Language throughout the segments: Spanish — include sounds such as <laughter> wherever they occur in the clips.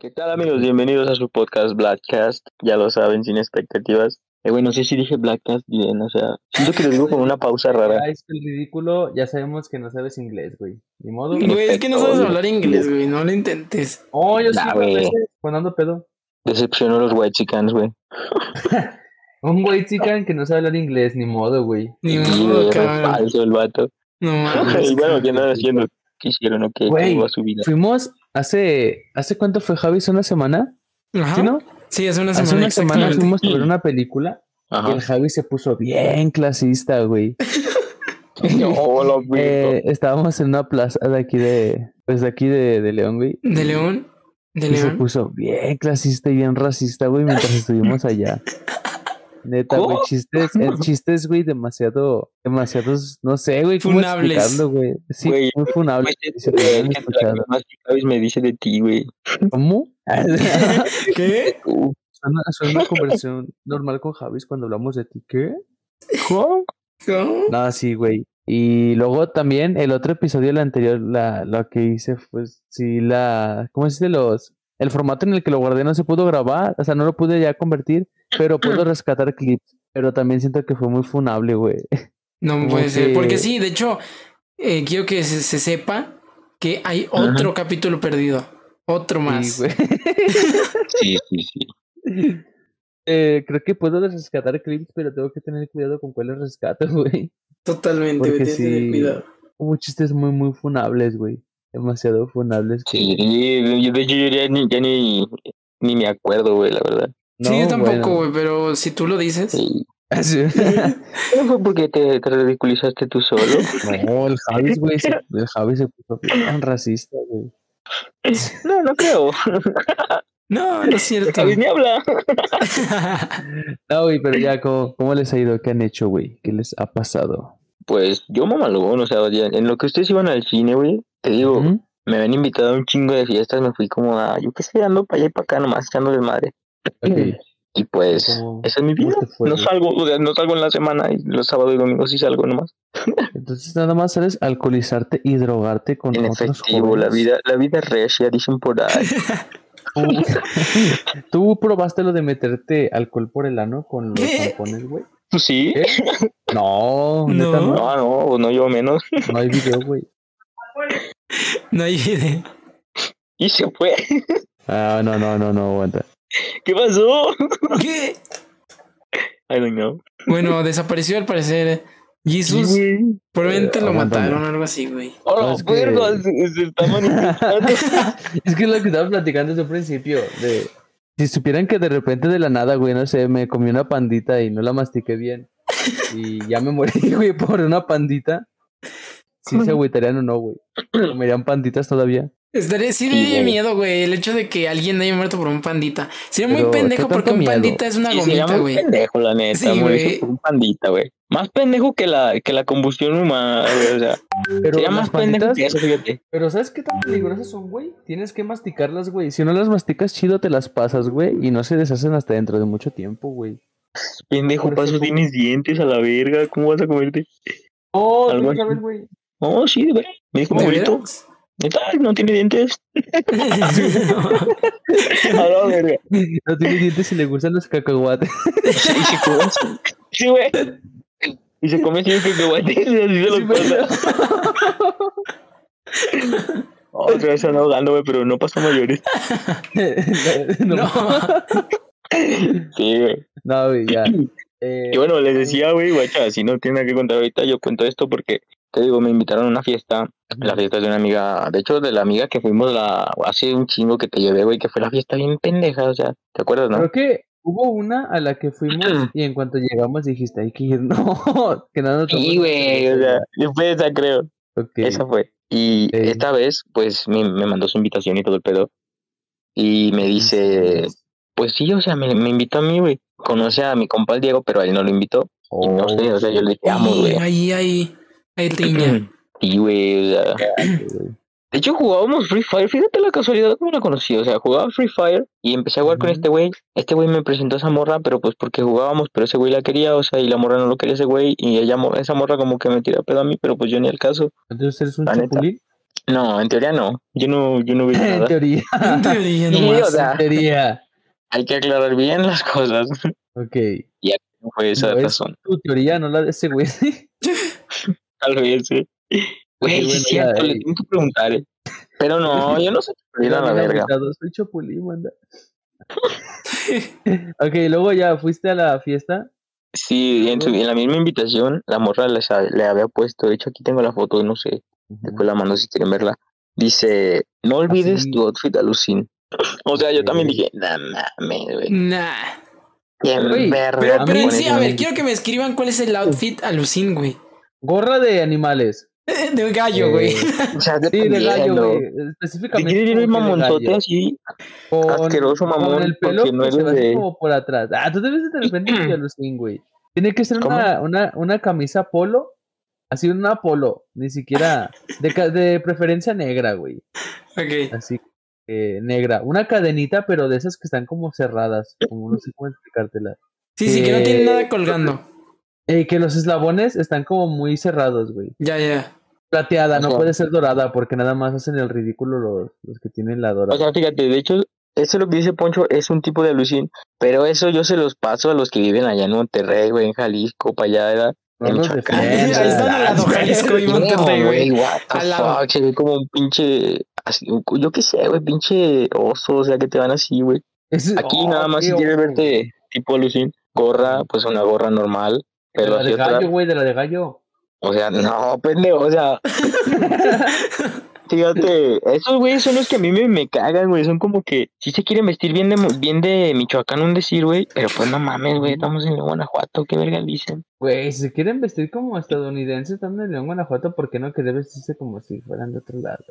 ¿Qué tal amigos? Bienvenidos a su podcast Blackcast. Ya lo saben, sin expectativas. Eh, güey, no sé si dije Blackcast bien, o sea, siento que lo digo con una pausa <laughs> rara. Es el ridículo, ya sabemos que no sabes inglés, güey. Ni modo. Güey, es que no sabes hablar inglés, güey. No lo intentes. Oh, yo sí, Nah, güey. güey. veces cuando ando pedo. Decepcionó a los white chickens, güey. <laughs> Un güey chican que no sabe hablar inglés, ni modo, güey. Ni modo, cabrón. falso el vato. No mames. <laughs> y bueno, ¿qué andan haciendo? ¿Qué hicieron o qué? Güey, ¿Cómo va su vida? Fuimos hace. ¿Hace cuánto fue, Javi? ¿Hace una semana? Ajá. ¿Sí, no? Sí, hace una Hace semana. una semana fuimos a ver una película y el Javi se puso bien clasista, güey. <laughs> No, lo <laughs> Eh, estábamos en una plaza de aquí de. Pues de aquí de, de León, güey. De León. De Y se León. puso bien clasista y bien racista, güey, mientras estuvimos allá. <laughs> Neta, güey, ¿Cómo? chistes, eh, <laughs> chistes, güey, demasiado, demasiados, no sé, güey, cómo Funables. güey. Sí, Güey, muy funables. Güey, que escuchado. la más que Javis me dice de ti, güey. ¿Cómo? <laughs> ¿Qué? Suena, suena una conversación normal con Javis cuando hablamos de ti, ¿qué? ¿Cómo? No, sí, güey. Y luego también el otro episodio, el anterior, la, lo que hice fue, sí, la, ¿cómo se dice? Los, el formato en el que lo guardé no se pudo grabar, o sea, no lo pude ya convertir, pero puedo <clears throat> rescatar clips. Pero también siento que fue muy funable, güey. No Como puede ser. que- Porque sí, de hecho, eh, quiero que se, se sepa que hay otro capítulo perdido. Otro más. Sí, güey. <laughs> sí, sí, sí. Eh, creo que puedo rescatar clips, pero tengo que tener cuidado con cuáles rescato, <laughs> güey. Totalmente, Porque güey. Tienes que tener sí. cuidado. Hubo chistes muy, muy funables, güey. Demasiado funables. Sí, yo de hecho yo ya ni, ya ni, ni me acuerdo, güey, la verdad. Sí, yo tampoco, bueno. güey, pero si tú lo dices. Sí. Sí. ¿No <laughs> fue porque te, te ridiculizaste tú solo? <laughs> No, el Javis, güey, se, el Javis se puso bien racista, güey. <laughs> No, no creo. No, no es cierto. Javis ni habla. No, güey, pero ya, ¿cómo, ¿cómo les ha ido? ¿Qué han hecho, güey? ¿Qué les ha pasado? Pues yo mamalón, o sea, ya, en lo que ustedes iban al cine, güey, te digo, me habían invitado a un chingo de fiestas, me fui como a, yo qué sé, ando para allá y para acá nomás, echando madre. Ok. Y pues, ¿Cómo- esa es mi vida. No salgo, o sea, no salgo en la semana y los sábados y domingos sí salgo nomás. <laughs> Entonces nada más sales alcoholizarte y drogarte con En otros efectivo, la vida, la vida es recia, dicen por ahí. <laughs> <laughs> ¿Tú probaste lo de meterte alcohol por el ano con los tampones, güey? ¿Sí? No, No. neta no. No, no, no yo menos. No hay video, güey. No hay idea. Y se fue. Ah, no, no, no, no, aguanta. ¿Qué pasó? ¿Qué? I don't know. Bueno, desapareció al parecer. Jesus, Sí, güey. probablemente Eh, lo mataron o algo así, güey. Hola, No, es que- se está manifestando. <laughs> es que es lo que estaba platicando desde un principio. De, si supieran que de repente de la nada, güey, no sé, me comí una pandita y no la mastiqué bien. Y ya me morí, <laughs> güey, por una pandita. Si se agüitarían o no, güey. <clears throat> ¿Comerían panditas todavía? Estaré, sí, Sí, güey. miedo, güey, el hecho de que alguien haya muerto por un pandita. Sería muy pendejo ¿qué porque un miedo? pandita es una gomita, güey. pendejo, la neta. Sí, güey. por un pandita, güey. Más pendejo que la, que la combustión humana, güey. O sea, Pero sería más pendejo panditas, que eso, fíjate. pero ¿sabes qué tan peligrosas son, güey? Tienes que masticarlas, güey. Si no las masticas chido, te las pasas, güey. Y no se deshacen hasta dentro de mucho tiempo, güey. Pendejo, como- tienes dientes a la verga. ¿Cómo vas a comerte? Oh, Algo ¿tú así. sabes, güey? Oh, sí, de verdad. Me dijo mi ¿De abuelito. no tiene dientes. A la verga. No tiene dientes y le gustan los cacahuates. Y se come. Sí, güey. Y se come siempre que guay. Así se Sí, lo pasa. Otra vez ando ahogando, güey, pero no pasa mayores. no, No. Sí, güey. no, güey, ya. Eh, Y bueno, les decía, güey, guacha, si no tiene nada que contar ahorita, yo cuento esto porque, te digo, me invitaron a una fiesta. La fiesta es de una amiga, de hecho, de la amiga que fuimos la hace un chingo que te llevé, güey, que fue la fiesta bien pendeja, o sea, ¿te acuerdas, no? Creo que hubo una a la que fuimos <clears throat> y en cuanto llegamos dijiste, hay que ir. No, que nada nos Sí, güey, o sea, fue esa, creo. Esa fue. Y esta vez, pues, me, me mandó su invitación y todo el pedo. Y me dice, pues sí, o sea, me, me invitó a mí, güey. Conoce a mi compa el Diego, pero a él no lo invitó. Y no sé, o sea, yo le dije, amo, Y güey. ahí, ahí, ahí tiña. Y, güey, o sea, güey. De hecho, jugábamos Free Fire. Fíjate la casualidad cómo la conocí. O sea, jugaba Free Fire y empecé a jugar con este güey. Este güey me presentó a esa morra, pero pues porque jugábamos, pero ese güey la quería, o sea, y la morra no lo quería ese güey. Y ella, esa morra como que me tira pedo a mí, pero pues yo ni al caso. Entonces eres un chapulín. No, en teoría no. Yo no, yo no vi en <laughs> nada. teoría. En teoría <laughs> Sí, nomás. o sea, En teoría. hay que aclarar bien las cosas. Ok. No fue esa No es razón. tu teoría, no la de ese güey. <laughs> Tal vez, sí. Güey, sí bueno, es cierto, ya, le eh. tengo que preguntar, eh. Pero no, <laughs> yo no sé. Mira la Bien verga. Soy Chapulín, manda. <laughs> ok, luego ya fuiste a la fiesta. Sí, en, su- en la misma invitación, la morra les ha- le había puesto, de hecho aquí tengo la foto, no sé, después la mando si quieren verla. Dice, no olvides Así. tu outfit alucin. O sea, yo también dije, nah, mames, güey. Nah. Bien Pero, pero en sí, a ver, quiero que me escriban cuál es el outfit alucin, güey. Gorra de animales. <laughs> Eh, De gallo, Eh, güey. O sea, <laughs> Sí, de gallo, güey. Te Específicamente. quieres ir mamonzote gallo. así, Con, asqueroso mamón, con el pelo no que se eres de- como por atrás. Ah, tú debes de repente <clears throat> de alucin, güey. Tiene que ser una, una, una camisa polo. Así una polo. Ni siquiera. De, de preferencia negra, güey. Ok. Así eh, negra. Una cadenita, pero de esas que están como cerradas. Como no sé cómo explicártela. Sí, sí, que no tiene Eh, nada colgando. Eh, que los eslabones están como muy cerrados, güey. Ya, ya. Plateada, O no puede ser dorada porque nada más hacen el ridículo los, los que tienen la dorada. O sea, fíjate, de hecho, eso lo que dice Poncho es un tipo de alucin, pero eso yo se los paso a los que viven allá en Monterrey, güey, en Jalisco, para allá, ¿verdad? no. Ahí están al lado, Jalisco y Monterrey, güey. Al lado. se ve como un pinche, así, yo qué sé, güey, pinche oso, o sea, que te van así, güey. Es- Aquí oh, nada más si quieres verte tipo alucin, gorra, pues una gorra normal, De pero la así de gallo, güey, de la de gallo. o sea, no, pendejo, o sea, <laughs> Fíjate, esos güeyes son los que a mí me, me cagan, güey. Son como que sí se quieren vestir bien de, bien de Michoacán, un decir, güey. Pero pues no mames, güey. Estamos en Guanajuato, qué verga dicen. Güey, si se quieren vestir como estadounidenses, están en León, Guanajuato, ¿por qué no querer vestirse como si fueran de otro lado?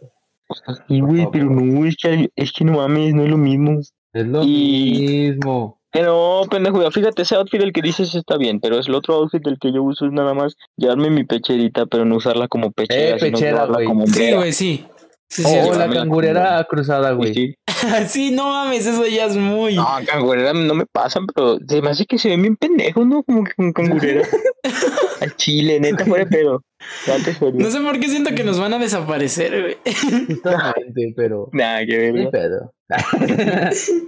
Sí, güey, pero no, es que, es que no mames, no es lo mismo. Es lo Y- mismo. Pero, pendejo, fíjate, ese outfit del que dices está bien, pero es el otro outfit del que yo uso es nada más llevarme mi pecherita, pero no usarla como pechera, Eh, sino pechera, güey. como Sí, güey, sí. Sí, O sí, sí, la cangurera cruzada, güey. sí. <laughs> sí, no mames, eso ya es muy. No, cangurera no me pasan, pero se me hace que se ven bien pendejos, ¿no? Como que con cangurera. <laughs> Al chile, neta, fuera de pedo. Date serio. No sé por qué siento que nos van a desaparecer, güey. Justamente, pero. Nada, que ver. pedo.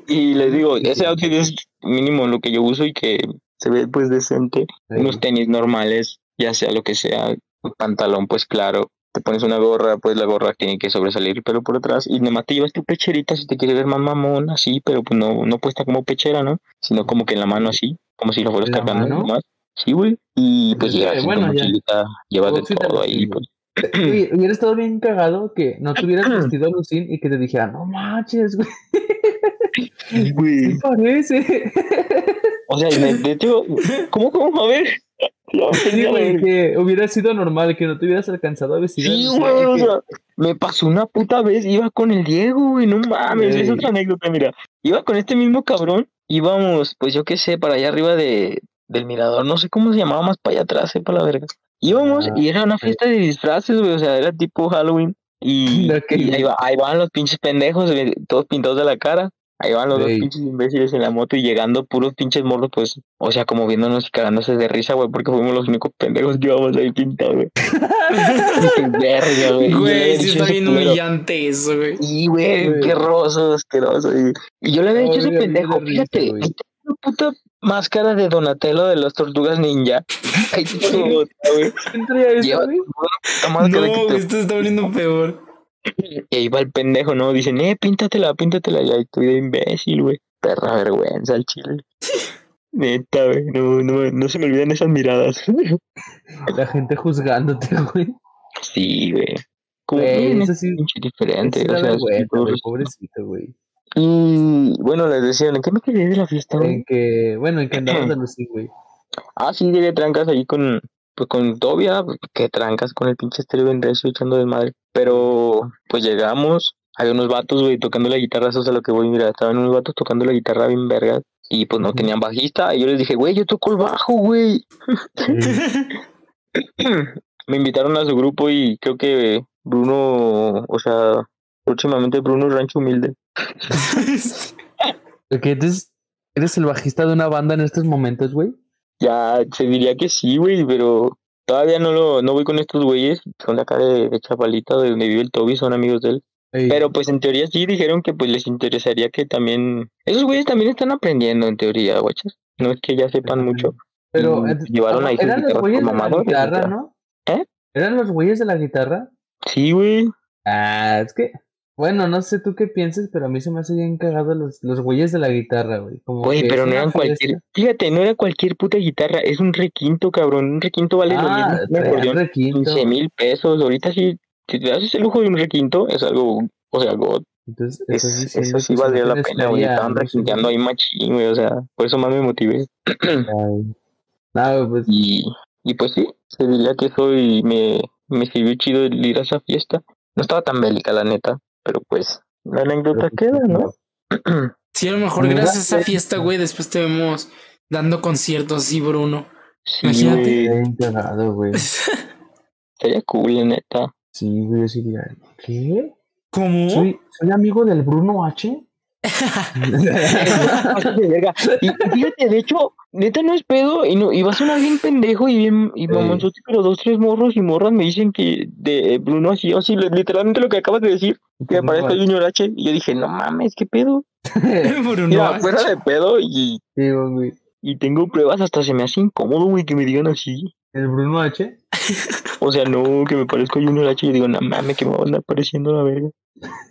Y les digo, ese outfit es mínimo lo que yo uso y que se ve pues decente. Unos tenis normales, ya sea lo que sea, un pantalón pues claro. Te pones una gorra, pues la gorra tiene que sobresalir el pelo por atrás y nomás te llevas tu pecherita si te quieres ver más mamón así, pero pues no, no puesta como pechera, ¿no? Sino como que en la mano así, como si lo fueras ¿En la cargando mano? nomás. Sí, güey. Y pues Eh, llevas en bueno, mochilita, llevas de todo ahí, pues. <clears throat> Oye, hubiera estado bien cagado que no te hubieras <clears throat> vestido a Lucín y que te dijera, no manches, güey, güey. <laughs> sí parece. O sea, de, de hecho, ¿cómo, cómo? A ver. Ya, Sí, güey, que hubiera sido normal, que no te hubieras alcanzado a vestir. Sí, güey, o que- sea, me pasó una puta vez, iba con el Diego, güey, no mames, es otra anécdota, mira. Iba con este mismo cabrón, íbamos, pues yo qué sé, para allá arriba de, del mirador, no sé cómo se llamaba más para allá atrás, sepa la verga. Íbamos Ah, y era una fiesta de disfraces, güey, o sea, era tipo Halloween. Y, <laughs> Ok. y ahí, va- ahí van los pinches pendejos, todos pintados de la cara. Ahí van los dos pinches imbéciles en la moto y llegando puros pinches morros, pues, o sea, como viéndonos y cagándose de risa, güey, porque fuimos los únicos pendejos que íbamos ahí pintados, güey. <laughs> Qué verga, güey. Güey, sí está bien humillante eso, güey. y, güey, qué roso, asqueroso. Y, y yo le había dicho a ese pendejo, fíjate, tengo una puta máscara de Donatello de las tortugas ninja. <laughs> Ahí otra, güey. No, esto está volviendo peor. Y ahí va el pendejo, ¿no? Dicen, eh, píntatela, píntatela. Y ahí estoy de imbécil, güey. Perra vergüenza al chile. <laughs> Neta, güey, no, no, no se me olvidan esas miradas. <laughs> La gente juzgándote, güey. sí, güey. Como Güey, eso sí- diferente. O sea, vergüenza, güey, pobrecito, güey. Y bueno, les decían, ¿en qué me quedé de la fiesta, güey? En que, bueno, en que andabas <clears throat> de güey. Ah, sí, llegué trancas ahí con, pues con Tobia, que trancas con el pinche estéreo bien recio echando de madre. Pero, pues llegamos, había unos vatos, güey, tocando la guitarra, eso es a lo que voy, mira, estaban unos vatos tocando la guitarra bien vergas. Y pues no tenían bajista, y yo les dije, güey, yo toco el bajo, güey. <laughs> Me invitaron a su grupo y creo que Bruno, o sea, próximamente Bruno Rancho Humilde. <laughs> Ok, entonces, ¿eres el bajista de una banda en estos momentos, güey? Ya se diría que sí, güey, pero todavía no lo, no voy con estos güeyes, son de acá de, de Chapalita, de donde vive el Toby, son amigos de él. Ey, Pero pues en teoría sí dijeron que pues les interesaría que también, esos güeyes también están aprendiendo en teoría, guachas. No es que ya sepan mucho. pero eh, llevaron ahí eran los güeyes de la guitarra. ¿no? ¿Eh? ¿Eran los güeyes de la guitarra? Sí, güey. Ah, es que, bueno, no sé tú qué pienses, pero a mí se me hace bien cagado los, los güeyes de la guitarra, güey. Como Güey, que pero es no eran cualquier, fíjate, no era cualquier puta guitarra, es un requinto, cabrón. Un requinto vale lo Ah, mismo que un acordeón. requinto. 15 mil pesos. Ahorita sí, si te haces el lujo de un requinto, es algo, o sea, God. Entonces, Es- eso sí no valdría la pena, güey. Estaban requinteando ahí machín, güey. O sea, por eso más me motivé. <clears throat> No, pues, Y, y pues sí, se diría que eso y me, me sirvió chido el ir a esa fiesta. No estaba tan bélica, la neta, pero pues la anécdota pero, queda, ¿no? <clears throat> Sí, a lo mejor gracias a esa fiesta, güey, después te vemos dando conciertos, sí, Bruno. Sí, Imagínate. güey, <laughs> estaría cool, la neta. Sí, güey, yo sí diría, ¿qué? ¿Cómo? ¿Soy, soy amigo del Bruno H? <laughs> Y fíjate, de hecho, neta no es pedo, y no, y va a sonar bien pendejo y bien, y mamonzote, pero dos, tres morros y morras me dicen que de Bruno así, así, li- literalmente lo que acabas de decir, que me parezco a Junior H, y yo dije, no mames, qué pedo. <laughs> Bruno. Mira, fuera de pedo, y, Sí, y tengo pruebas, hasta se me hace incómodo, güey, que me digan así. ¿El Bruno H? <laughs> O sea, no, que me parezco a Junior H, y yo digo, no mames, que me van a andar pareciendo la verga.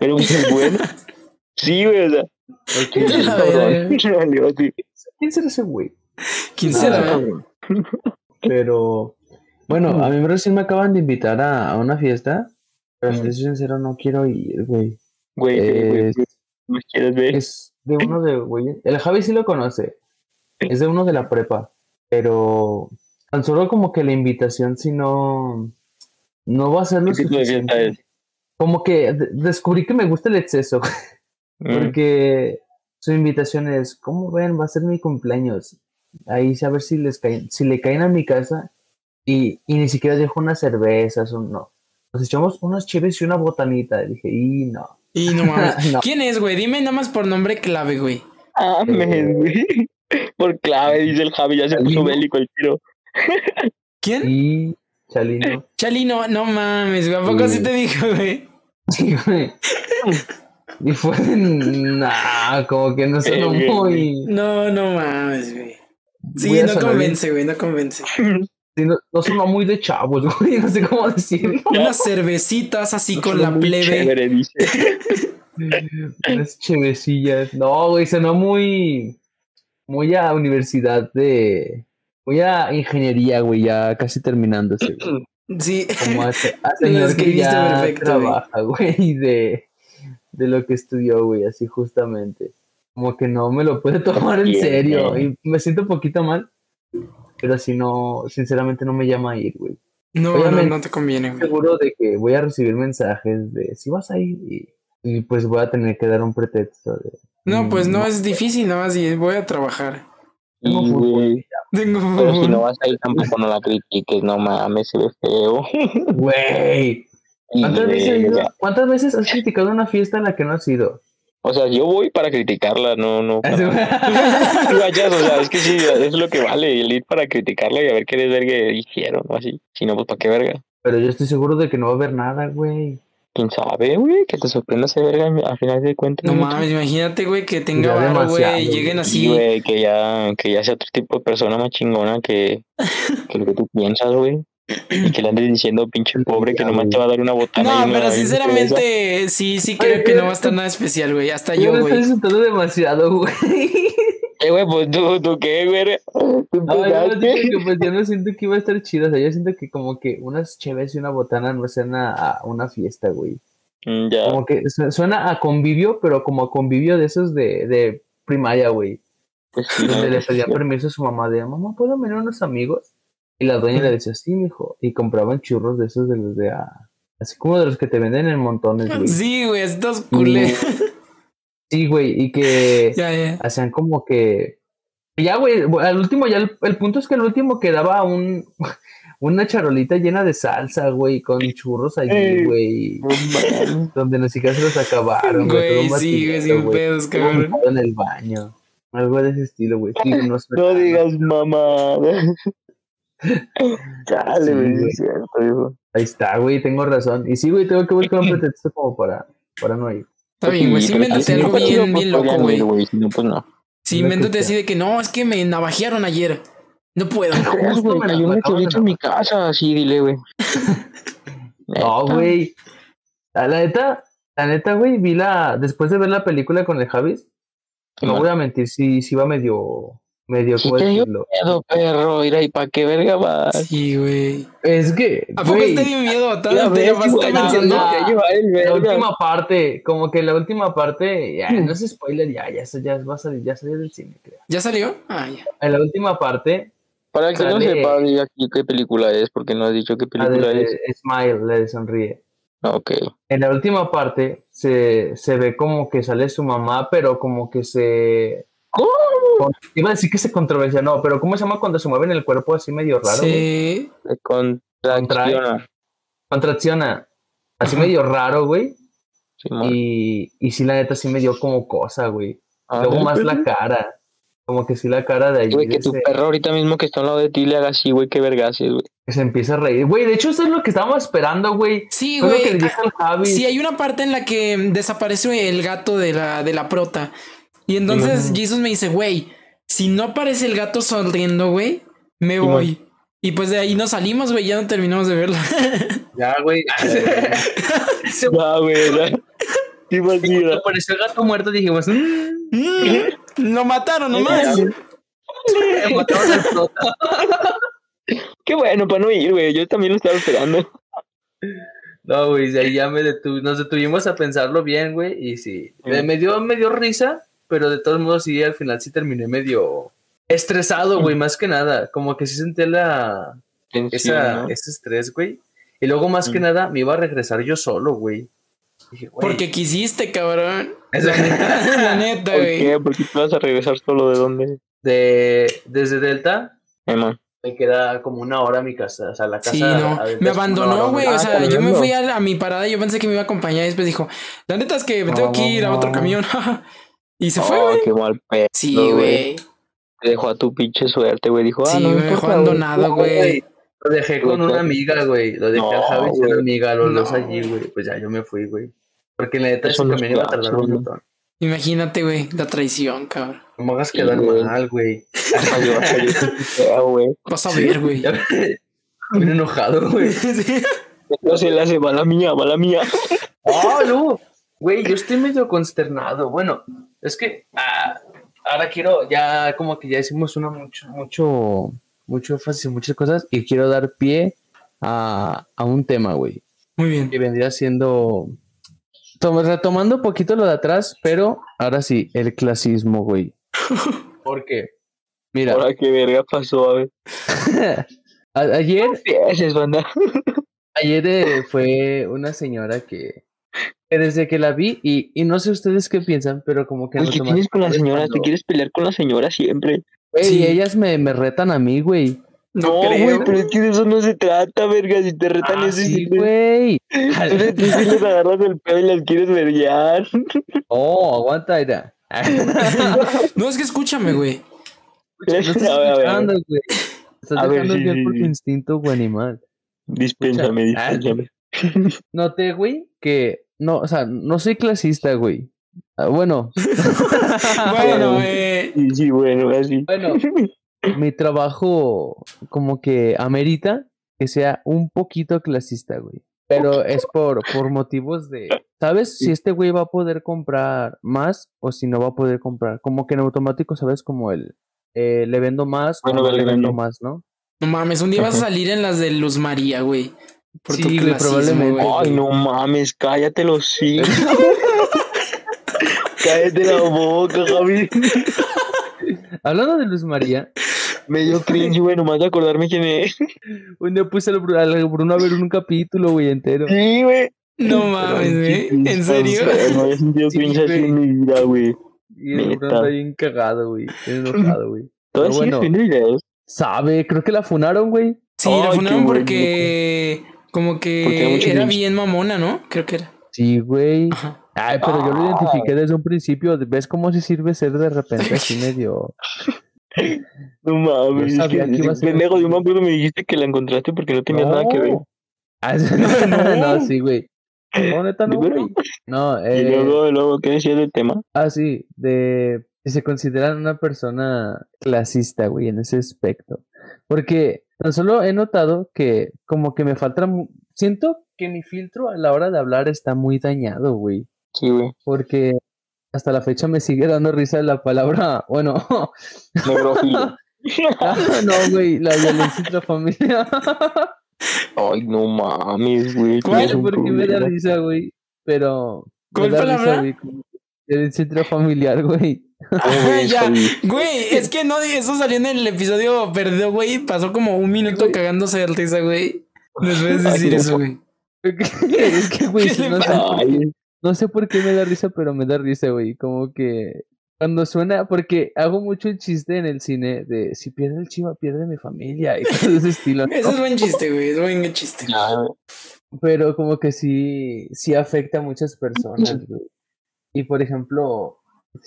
Pero pues bueno. Sí, güey, o sea. <laughs> <laughs> ¿Quién será ese güey? ¿Quién Ah, será? cabrón. Pero, bueno, a mí recién me acaban de invitar a, a una fiesta, pero si Mm. soy sincero, no quiero ir, güey. Güey, güey, Es, güey, ¿me quieres ver? es de uno de, güey, el Javi sí lo conoce, es de uno de la prepa, pero tan solo como que la invitación, si no, no va a ser lo ¿Qué tipo de fiesta suficiente. Como que de- descubrí que me gusta el exceso, Mm. <laughs> porque su invitación es, ¿cómo ven? Va a ser mi cumpleaños. Ahí sí, a ver si les caen, si le caen a mi casa y, y ni siquiera dejo unas cervezas o no. Nos echamos unos chives y una botanita. Y dije, y no. Y no <laughs> mames. No. ¿Quién es, güey? Dime nada más por nombre clave, güey. Ah, Eh, güey. Por clave, dice el Javi, ya se puso ¿Chalino? bélico el tiro. ¿Quién? Y Chalino. Chalino, no mames, güey. ¿A poco Sí. sí te dijo, güey? Sí, güey. <laughs> Y fue, nah, como que no sonó Eh, muy. No, no mames, güey. Sí, no convence, güey, no convence. sí, no, no sonó muy de chavos, <laughs> güey. No sé cómo decirlo. <laughs> Unas cervecitas así con la plebe. Chévere, dice. <laughs> Unas chevecillas. No, güey, sonó muy. Muy a universidad de. Muy a ingeniería, güey, ya casi terminándose. güey. Sí. Como a, a Lo señor que escribiste ya perfecto, güey. trabaja, güey, de, de lo que estudió, güey, así justamente. Como que no me lo puede <laughs> tomar en serio. Y me siento un poquito mal. Pero si no, sinceramente no me llama a ir, güey. No, no, Obviamente. no te conviene, güey. Seguro de que voy a recibir mensajes de si vas a ir y, y pues voy a tener que dar un pretexto de. No, pues no Mm, es difícil, nada más y voy a trabajar. Tengo Y, fútbol. güey, Tengo Pero si fútbol. no vas a ir tampoco no la critiques, no mames, se ve feo. <laughs> Güey. ¿Cuántas, veces has ido- verga. ¿Cuántas veces has criticado una fiesta en la que no has ido? O sea, yo voy para criticarla, no, no. para- <laughs> Guachas, o sea, es que sí, es lo que vale, el ir para criticarla y a ver qué desvergue hicieron o así. Si no, pues para qué verga. Pero yo estoy seguro de que no va a haber nada, güey. ¿Quién sabe, güey? Que te sorprenda ese verga al final de cuentas. No mames, imagínate, güey, que tenga varo, güey, lleguen así. güey, que ya, que ya sea otro tipo de persona más chingona que, <laughs> que lo que tú piensas, güey. Y que le andes diciendo, pinche pobre, que nomás güey. te va a dar una botana. No, pero sinceramente, sí, sí creo que no va a estar nada especial, güey. Hasta Yo yo, me estoy güey. insultando demasiado, güey. <laughs> Eh, güey, pues tú, tú qué, güey. ¿Tú No, yo que, pues yo no siento que iba a estar chido. O sea, yo siento que como que unas cheves y una botana no suena a una fiesta, güey. Mm, Ya. Como que su- suena a convivio, pero como a convivio de esos de, de primaria, güey. Pues sí, Donde no, le pedía sí. permiso a su mamá de, mamá, ¿puedo venir unos amigos? Y la dueña le decía, sí, mijo. Y compraban churros de esos de los de, ah, así como de los que te venden en montones, güey. <laughs> Sí, güey, estos culé. Sí, güey, y que <laughs> hacían como que ya güey al último ya el, el punto es que el último quedaba un <laughs> una charolita llena de salsa güey con churros allí Ey. güey donde ni siquiera se los acabaron güey sí, güey, sin pedos, cabrón. en el baño algo de ese estilo güey Sí, no, No digas mamada. <laughs> Chale, Sí, güey, es cierto, hijo. Ahí está, güey, tengo razón. Y sí, güey, tengo que buscar un <clears throat> pretexto como para, para no ir. Está bien, güey. Sí, invéntate si algo bien, bien loco, güey. Si no, pues no. Sí, invéntate así de que no, es que me navajearon ayer. No puedo. Justo güey, me cayó un meteorito en mi casa, así, dile, güey. <laughs> No, güey. La la neta, la neta, güey, vi la. Después de ver la película con el Javis, no voy a mentir, sí, sí va medio. Medio, Sí miedo, perro, mira, ¿y para qué verga vas? Sí, güey. Es que. ¿A poco te dio miedo? ¿Te la vas convenciendo? te el La última parte, como que la última parte, ya, no es spoiler, ya, ya, ya va a salir, ya salió del cine, creo. ¿Ya salió? Ah, ya. En la última parte, Para el que no sepa, aquí qué película es, porque no has dicho qué la película de es. Smile, la de Sonríe. Ah, Ok. En la última parte se, se ve como que sale su mamá, pero como que se... Iba a decir que se controversia, no, pero ¿cómo se llama cuando se mueven el cuerpo así medio raro? güey? Sí. Contracciona. Contracciona. Así medio raro, güey. Simón. Y, y sí, la neta sí me dio como cosa, güey. Ah, Luego ¿sí? más la cara. Como que sí la cara de allí Güey, que tu ese- perro ahorita mismo que está al lado de ti le haga así, güey, qué vergases, güey. que se empieza a reír. Güey, de hecho eso es lo que estábamos esperando, güey. Sí, que güey. Sí, hay una parte en la que desaparece el gato de la, de la prota. Y entonces Simón. Jesus me dice, güey, si no aparece el gato sonriendo, güey, me Simón. voy. Y pues de ahí nos salimos, güey, ya no terminamos de verla. Ya, güey. <laughs> se Ah, güey. Sí, pues, cuando apareció el gato muerto dijimos, mmm, Mm, Lo mataron nomás. <laughs> Qué bueno para no ir, güey. Yo también lo estaba esperando. No, güey, de ahí ya me detu- nos detuvimos a pensarlo bien, güey, y sí. Me, Mm. me dio, me dio risa, pero de todos modos sí, al final sí terminé medio estresado, güey, más que nada. Como que sí sentí la, esa, ¿no? ese estrés, güey. Y luego más que Mm. nada me iba a regresar yo solo, güey. Dije, güey, Porque quisiste, cabrón. <laughs> La neta, <laughs> la neta, ¿Por güey. qué? ¿Por qué te vas a regresar solo de dónde? de, desde Delta Eh, man. me queda como una hora a mi casa, o sea, la casa. Sí, no. Me abandonó, güey. Ah, O sea, yo me fui a, la- a mi parada. Yo pensé que me iba a acompañar. Y después dijo, la neta es que me tengo que ir a otro No. camión. <laughs> y se fue, Oh, güey. qué mal pedo. Sí, güey. Te dejó a tu pinche suerte, güey. Dijo, ah, Sí, no me me dejó importa, güey. abandonado, güey. Lo dejé con una amiga, güey. Lo dejé No, a Javi y una amiga, los dos No, allí, güey. Pues ya yo me fui, güey. Porque la neta Eso camión iba a tardar un montón. Imagínate, güey, la traición, cabrón. No me hagas quedar güey. mal, güey. <laughs> Vas a ver, güey. Bien enojado, güey. <laughs> Sí. No se le hace mala mía, mala mía. ¡Oh, no! Güey, yo estoy medio consternado. Bueno, es que ah, ahora quiero, ya como que ya hicimos una mucho, mucho, mucho énfasis en muchas cosas y quiero dar pie a, a un tema, güey. Muy bien. que vendría siendo tom- retomando un poquito lo de atrás, pero ahora sí, el clasismo, güey. <laughs> Porque, mira, Ahora qué verga pasó, a ver. <laughs> a- ayer, ayer eh, fue una señora que desde que la vi, y, y no sé ustedes qué piensan, pero como que en Güey, ¿Qué tienes con la señora? Te quieres pelear con la señora siempre. Güey, Sí. y ellas me, me retan a mí, güey. No, No, güey, pero es que de eso no se trata, verga. Si te retan Ah, es sí, güey. es de ti si les agarras el pedo y las quieres verguiar. <laughs> Oh, aguanta, mira. <laughs> No, es que escúchame, güey. No estás A ver, a ver, a ver. escuchando, güey. Estás A ver, dejando sí, sí, por tu sí. instinto, güey, animal. Dispénsame, Escucha. dispénsame. Noté, güey, que no, o sea, no soy clasista, güey. Ah, bueno, <laughs> Bueno, eh, Sí, sí, bueno, así. bueno, mi trabajo como que amerita que sea un poquito clasista, güey. Pero es por, por motivos de, ¿sabes? Si este güey va a poder comprar más o si no va a poder comprar. Como que en automático, ¿sabes? Como el, eh, le vendo más Bueno, o le vendo más, ¿no? no mames, un día vas a salir en las de Luz María, güey. Por tu Sí, clasismo, probablemente. güey. Ay, no mames, cállate los sí. <laughs> cállate la boca, Javi. Hablando de Luz María, Me dio cringe, güey, nomás de acordarme quién es. un día puse al Bru- al Bruno a ver un capítulo, güey, entero. Sí, güey. No mames, güey. ¿En serio? No había sentido Sí, cringe así en mi vida, güey. Y el Bruno está bien cagado, güey. Bien enojado, güey. ¿Todavía Pero sigues bueno. Sabe, creo que la funaron, güey. Sí, Ay, la funaron bueno. porque como era que era cringe. bien mamona, ¿no? Creo que era. Sí, güey. Ajá. Ay, pero yo lo Ah. identifiqué desde un principio. ¿Ves cómo se sirve ser de repente así <laughs> medio No mames, Yo es que, sabía que iba a ser pendejo, yo me acuerdo me dijiste que la encontraste porque no tenía nada que ver. <laughs> Ah, no, no, <laughs> sí, güey. No, neta, no, güey. No, Y eh, luego, luego, ¿qué decías del tema? ah, sí, de que se consideran una persona clasista, güey, en ese aspecto. Porque tan solo he notado que como que me falta, siento que mi filtro a la hora de hablar está muy dañado, güey. Sí, güey. Porque hasta la fecha me sigue dando risa la palabra, bueno, <laughs> Negrófilo. <laughs> ah, no, güey, la violencia intrafamiliar. Ay, no mames, güey. ¿Cuál? porque me da risa, güey. Pero. me ¿Cuál da palabra? Risa, güey, como Violencia intrafamiliar, güey. <laughs> Ah, ya. Javi. Güey, es que no, eso salió en el episodio perdido, güey. Pasó como un minuto Güey. cagándose de risa, güey. Después de decir no. eso, güey. es que, güey, ¿Qué le no, sé pasa? por qué- no sé por qué me da risa, pero me da risa, güey. Como que cuando suena, porque hago mucho el chiste en el cine de si pierde el chiva, pierde mi familia y todo ese estilo. <laughs> ¿no? Ese es buen chiste, güey. Es buen chiste. Güey. Pero como que sí, sí afecta a muchas personas, güey. Y por ejemplo,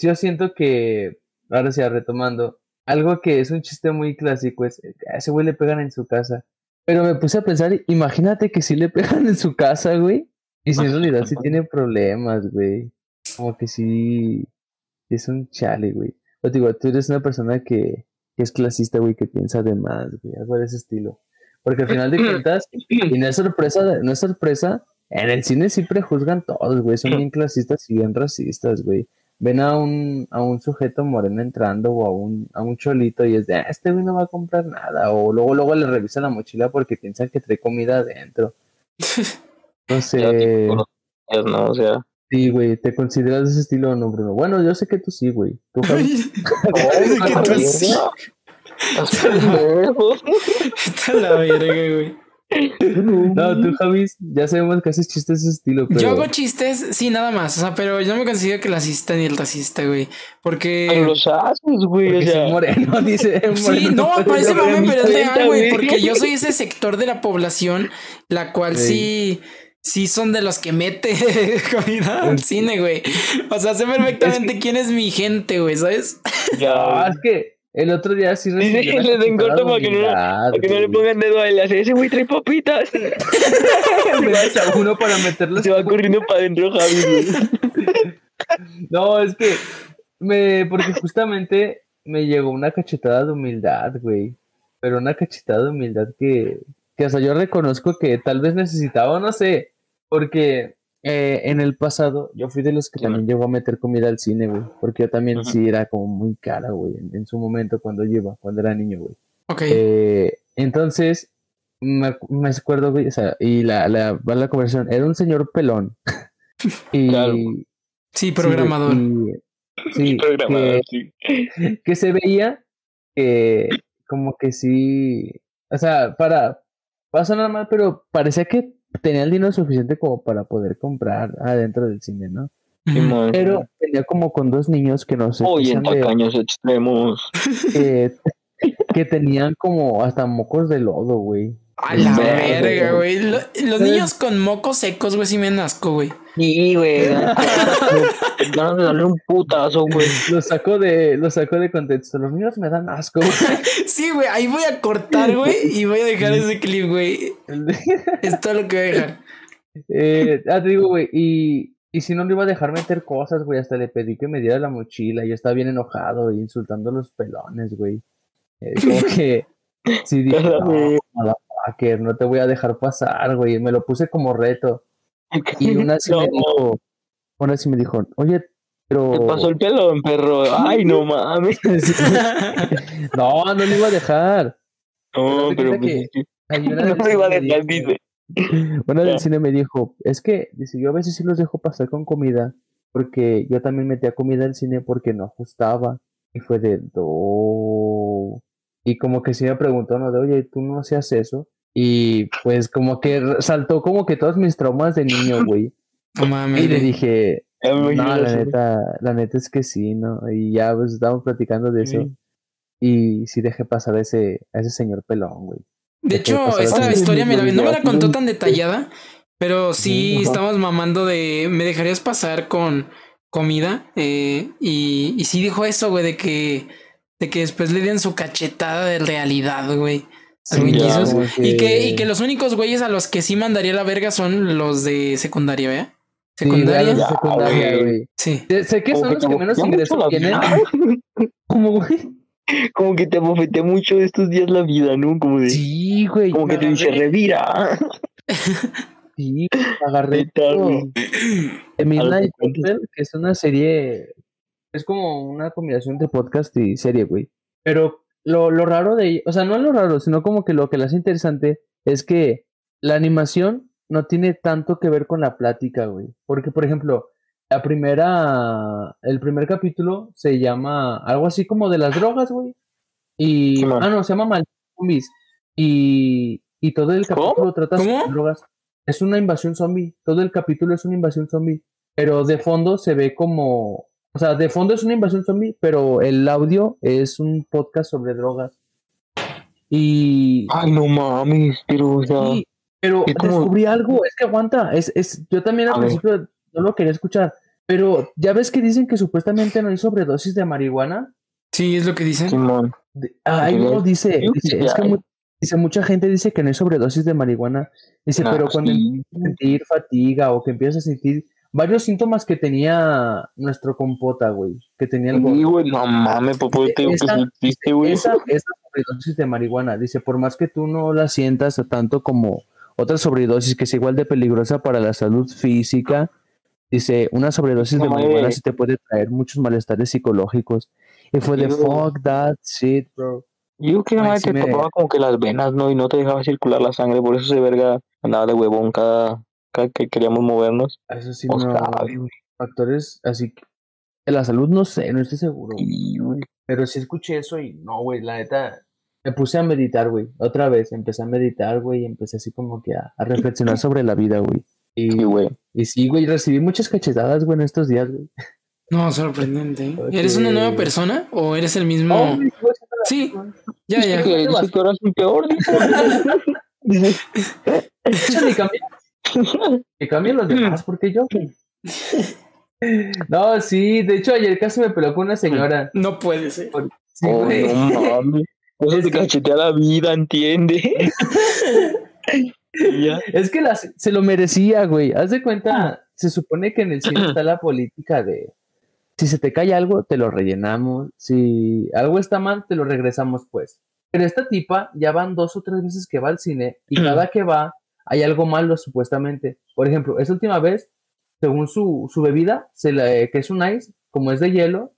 yo siento que, ahora sí, retomando, algo que es un chiste muy clásico es, a ese güey le pegan en su casa. Pero me puse a pensar, imagínate que sí le <laughs> pegan en su casa, güey. Y si en realidad sí tiene problemas, güey. Como que sí, sí es un chale, güey. O digo, tú eres una persona que, que es clasista, güey, que piensa de más, güey, algo de ese estilo. Porque al final de <clears throat> cuentas, y no es sorpresa, no es sorpresa, en el cine siempre juzgan todos, güey, son bien clasistas y bien racistas, güey. Ven a un, a un sujeto moreno entrando o a un, a un cholito y es de, "Ah, este güey no va a comprar nada. O luego, luego le revisan la mochila porque piensan que trae comida adentro. <laughs> No sé. no, o sea. Sí, güey, ¿te consideras de ese estilo o no, Bruno? Bueno, yo sé que tú sí, güey. Tú, que tú sí. Está la verga, güey. No, tú, Javi, ya sabemos que haces chistes de ese estilo, pero... Yo hago chistes, sí, nada más. O sea, pero yo no me considero clasista ni el racista, güey. Pero Porque. los haces, güey, o Porque sea. moreno, <laughs> dice. Sí, no, parece mame, pero es real, güey. Porque yo <laughs> soy ese sector de la población, la cual sí. Sí, son de los que mete <laughs> comida al cine, güey. O sea, sé perfectamente quién es mi gente, güey, ¿sabes? Ya, Ah, es que el otro día sí recibí Dice que una les den corto para que no- Para que no le pongan dedo a él, hace ese güey trae papitas. <laughs> <laughs> Uno para meterlos. Se va corriendo para adentro, Javi. <laughs> No, es que me, porque justamente me llegó una cachetada de humildad, güey. Pero una cachetada de humildad que, que hasta yo reconozco que tal vez necesitaba, no sé, porque eh, en el pasado yo fui de los que Sí, también llegó a meter comida al cine, güey. Porque yo también sí era como muy cara, güey, en, en su momento cuando yo iba, cuando era niño, güey. Ok. Eh, entonces, me, me acuerdo, güey, o sea, y la, la, la conversación, era un señor pelón. <laughs> y, Claro. sí, programador. y- <laughs> sí, Programador, que, sí. que se veía que como que sí, o sea, para, va a sonar mal, pero parecía que tenía el dinero suficiente como para poder comprar adentro del cine, ¿no? Pero tenía como con dos niños que no sé, Oye, en de- tacaños extremos. que, <laughs> que tenían como hasta mocos de lodo, güey. A la Verga, verga, güey. güey. Lo- Los niños con mocos secos, güey, sí me dan asco, güey. Sí, güey. Ganas de darle un putazo, güey. Lo saco de, lo saco de contexto. Los niños me dan asco, güey. <laughs> Sí, güey, ahí voy a cortar, güey, y voy a dejar ese clip, güey. <laughs> Es todo lo que voy a dejar. Eh, ah, te digo, güey, y, y si no le iba a dejar meter cosas, güey, hasta le pedí que me diera la mochila, y yo estaba bien enojado y insultando a los pelones, güey. Eh, como que, sí dije, <laughs> no, Cállate. Motherfucker, no te voy a dejar pasar, güey, me lo puse como reto. Y <laughs> una sí me No, dijo, una sí me dijo, oye, pero... Te pasó el pelo, perro. Ay, no mames. <laughs> no, no le iba a dejar. No, Pero pues que <laughs> no me iba a cine me dejar, dijo- dice. Una del cine me dijo, es que, dice, yo a veces sí los dejo pasar con comida, porque yo también metía comida al cine porque no ajustaba. Y fue de, "No". Y como que sí me preguntó, ¿no? De, oye, ¿tú no hacías eso? Y pues como que saltó como que todos mis traumas de niño, <laughs> güey. No mames. Y le dije, no, la neta, la neta es que sí, ¿no? Y ya pues estábamos platicando de eso. Sí. Y sí dejé pasar a ese, a ese señor pelón, güey. De Dejé hecho, esta historia me la, no me la contó tan detallada, pero sí ajá. estamos mamando de. ¿Me dejarías pasar con comida? Eh, y, y sí dijo eso, güey, de que. De que después le den su cachetada de realidad, güey. Sí, ya, como Y que, y que los únicos güeyes a los que sí mandaría la verga son los de secundaria, ¿vea? Sí, Secundaria. de Ya, secundaria, güey. güey. Sí. Sé- Sé que Como son los que menos ingresos tienen. <laughs> ¿Cómo, güey? Como que te bofetea mucho estos días la vida, ¿no? Como de. Sí, güey. como que te dice, revira. Sí, agarré todo. Midnight. Gospel, que es una serie, es como una combinación de podcast y serie, güey. Pero lo, lo raro de o sea, no lo raro, sino como que lo que la hace interesante es que la animación no tiene tanto que ver con la plática, güey. Porque, por ejemplo, la primera, el primer capítulo se llama algo así como de las drogas, güey. Y, ah, no, se llama Malditos Zombies. Y, y todo el ¿Cómo? capítulo trata sobre drogas. Es una invasión zombie. Todo el capítulo es una invasión zombie. Pero de fondo se ve como. O sea, de fondo es una invasión zombie, pero el audio es un podcast sobre drogas. Y. Ay, no mames, pero, o sea. sí, pero como- descubrí algo. Es que aguanta. Es, es, yo también al A ver. principio no lo quería escuchar. Pero ya ves que dicen que supuestamente no hay sobredosis de marihuana. Sí, es lo que dicen. Simón. De- ah, ahí no dice, dice, es que mu- dice, mucha gente dice que no hay sobredosis de marihuana. Dice, No, pero cuando sí. empiezas a sentir fatiga o que empiezas a sentir varios síntomas que tenía nuestro compota, güey, que tenía el Sí, güey, no mames, papá, yo te digo que Esa- es triste, güey. Esa, esa sobredosis de marihuana, dice, por más que tú no la sientas tanto como otra sobredosis que es igual de peligrosa para la salud física, dice, una sobredosis de marihuana güey. sí te puede traer muchos malestares psicológicos. Y fue de fuck that shit, bro. Yo que te me- como que las venas, ¿no? Y no te dejaba circular la sangre, por eso ese verga andaba de huevón cada que queríamos movernos. Eso sí, no. güey. Factores así que de la salud no sé, no estoy seguro. Sí. Pero sí escuché eso y no, güey, la neta. Me puse a meditar, güey. Otra vez, empecé a meditar, güey, y empecé así como que a, a reflexionar sobre la vida, güey. Y, Sí, güey. y sí, güey, recibí muchas cachetadas, güey, en estos días, güey. No, sorprendente. ¿Eres una nueva persona o eres el mismo? Güey, Sí, ya, Dice ya. que, dice que ahora es un peor, Échale, cambia. <laughs> Que cambien los demás, porque yo. <laughs> No, sí, de hecho ayer casi me peló con una señora. No puede ser. Sí, oh, no mames. Eso Es te que- cachetea la vida, ¿entiendes? <laughs> ya. Es que la- se lo merecía, güey. Haz de cuenta, se supone que en el cine <clears throat> está la política de si se te cae algo, te lo rellenamos. Si algo está mal, te lo regresamos, pues. Pero esta tipa ya van dos o tres veces que va al cine y <clears throat> cada que va hay algo malo, supuestamente. Por ejemplo, esa última vez, según su, su bebida, se la, que es un ice, como es de hielo,